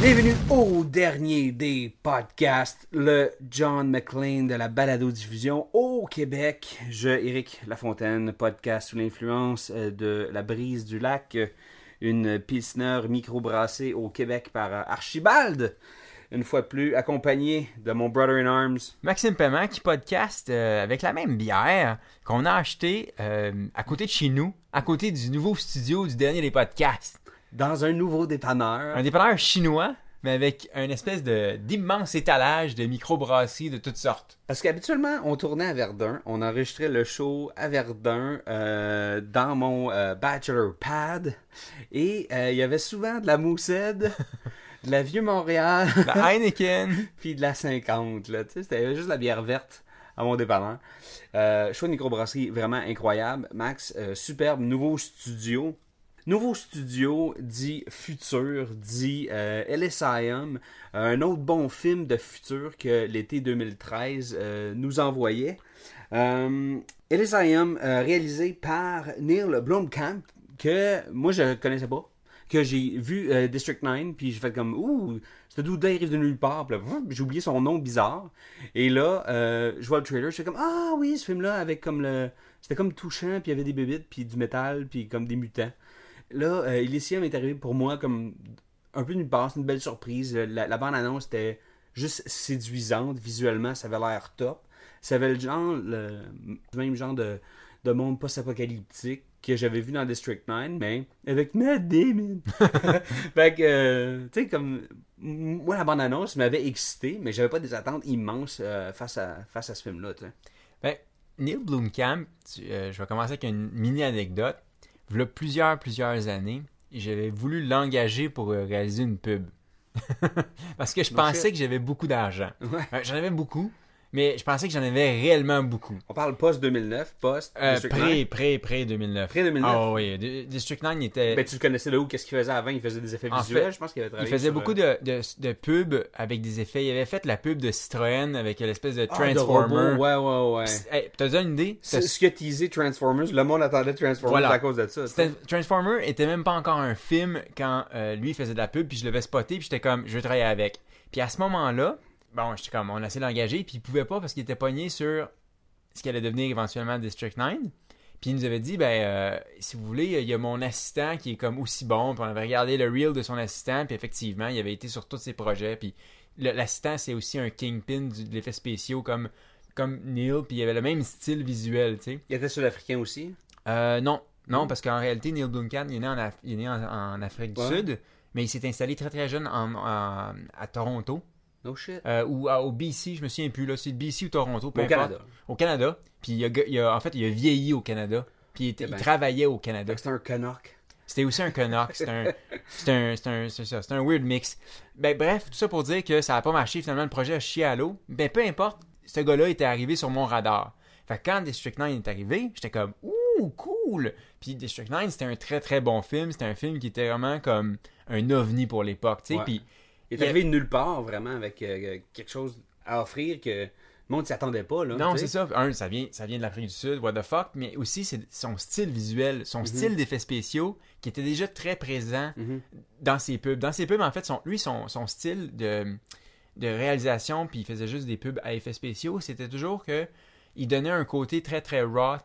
Bienvenue au dernier des podcasts, le John McLean de la balado-diffusion au Québec. Je, Éric Lafontaine, podcast sous l'influence euh, de la brise du lac, une pilsner microbrassée au Québec par euh, Archibald. Une fois de plus, accompagné de mon brother in arms. Maxime Paiement qui podcast euh, avec la même bière qu'on a acheté euh, à côté de chez nous, à côté du nouveau studio du dernier des podcasts. Dans un nouveau dépanneur. Un dépanneur chinois, mais avec un espèce de d'immense étalage de microbrasseries de toutes sortes. Parce qu'habituellement, on tournait à Verdun. On enregistrait le show à Verdun euh, dans mon bachelor pad. Et il y avait souvent de la moussette, de la Vieux Montréal, La Heineken. puis de la 50. Là. Tu sais, C'était juste la bière verte à mon dépanneur. Euh, choix de microbrasserie vraiment incroyable. Max, euh, superbe nouveau studio. Nouveau studio dit futur, dit euh, LSIM, un autre bon film de futur que l'été 2013 euh, nous envoyait. LSIM, réalisé par Neil Blomkamp, que moi je connaissais pas, que j'ai vu euh, District 9, puis j'ai fait comme ouh, ce dude-là arrive de nulle part, j'ai oublié son nom bizarre. Et là, euh, je vois le trailer, je fais comme ah oui, ce film-là avec comme le, c'était comme touchant, puis il y avait des bébites, puis du métal, puis comme des mutants. Là, euh, Elysium est arrivé pour moi comme un peu nulle part, c'est une belle surprise. La, la bande-annonce était juste séduisante, visuellement, ça avait l'air top. Ça avait le genre, le, même genre de monde post-apocalyptique que j'avais vu dans District 9, mais avec Matt Damon. fait que, euh, tu sais, comme, moi, la bande-annonce m'avait excité, mais j'avais pas des attentes immenses euh, face, à, face à ce film-là, tu sais. Ben, Neil Blomkamp, euh, je vais commencer avec une mini anecdote. Il y a plusieurs, plusieurs années, j'avais voulu l'engager pour réaliser une pub. Parce que je pensais que j'avais beaucoup d'argent. Ouais. J'en avais beaucoup, mais je pensais que j'en avais réellement beaucoup. On parle post-2009, post Euh, pré, 9. pré, pré 2009. Pré 2009? Ah oui, District 9 était. Ben, tu le connaissais de où? Qu'est-ce qu'il faisait avant? Il faisait des effets En visuels, fait, je pense qu'il avait il travaillé faisait sur, beaucoup euh, de, de, de pubs avec des effets. Il avait fait la pub de Citroën avec l'espèce de ah, de Transformer. Ouais, ouais, ouais. Hey, T'as déjà une idée? C'est ce qui a teasé Transformers. Le monde attendait Transformers Voilà. à cause de ça. C'était- Transformer était même pas encore un film quand euh, lui faisait de la pub, puis je l'avais spoté, puis j'étais comme, je veux travailler avec. Puis à ce moment-là, bon, j'étais comme, on a essayé de l'engager, puis il pouvait pas parce qu'il était pogné sur ce qui allait devenir éventuellement District 9. Puis il nous avait dit, ben, euh, si vous voulez, il y a mon assistant qui est comme aussi bon, puis on avait regardé le reel de son assistant, puis effectivement, il avait été sur tous ses projets, puis l'assistant, c'est aussi un kingpin du- de l'effet spéciaux comme, comme Neil, puis il avait le même style visuel, tu sais. Il était sud-africain aussi? Euh, non, non, parce qu'en réalité, Neil Duncan, il est né en, Af- il est né en, en Afrique du. Sud, mais il s'est installé très très jeune en- à Toronto, No shit. euh, ou à- au BC, je me souviens plus, là, c'est BC ou Toronto, peu Au importe. Canada. Au Canada. Puis il a, il a- en fait, il a vieilli au Canada. Puis il, était- Eh ben. il travaillait au Canada. C'était un Canuck. C'était aussi un Canuck. C'était un, un, un, c'est ça, c'était un weird mix. Ben, bref, tout ça pour dire que ça n'a pas marché. Finalement, le projet a chié à l'eau. Ben, peu importe, ce gars-là était arrivé sur mon radar. Fait que quand District 9 est arrivé, j'étais comme, ouh, cool! Puis District 9, c'était un très très bon film. C'était un film qui était vraiment comme un ovni pour l'époque, tu sais. Ouais. Puis Il est arrivé de nulle part, vraiment, avec euh, quelque chose à offrir que le monde s'y attendait pas. Là, Non, c'est ça. Un, ça vient, ça vient de l'Afrique du Sud, what the fuck, mais aussi c'est son style visuel, Mhm. son style d'effets spéciaux qui était déjà très présent Mhm. dans ses pubs. Dans ses pubs, en fait, son, lui, son, son style de, de réalisation, puis il faisait juste des pubs à effets spéciaux, c'était toujours que il donnait un côté très très raw,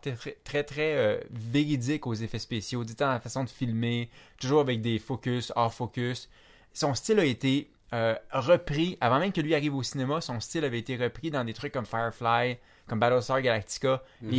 très très euh, véridique aux effets spéciaux, dit dans la façon de filmer, toujours avec des focus, hors focus. Son style a été euh, repris, avant même que lui arrive au cinéma, son style avait été repris dans des trucs comme Firefly, comme Battlestar Galactica. Les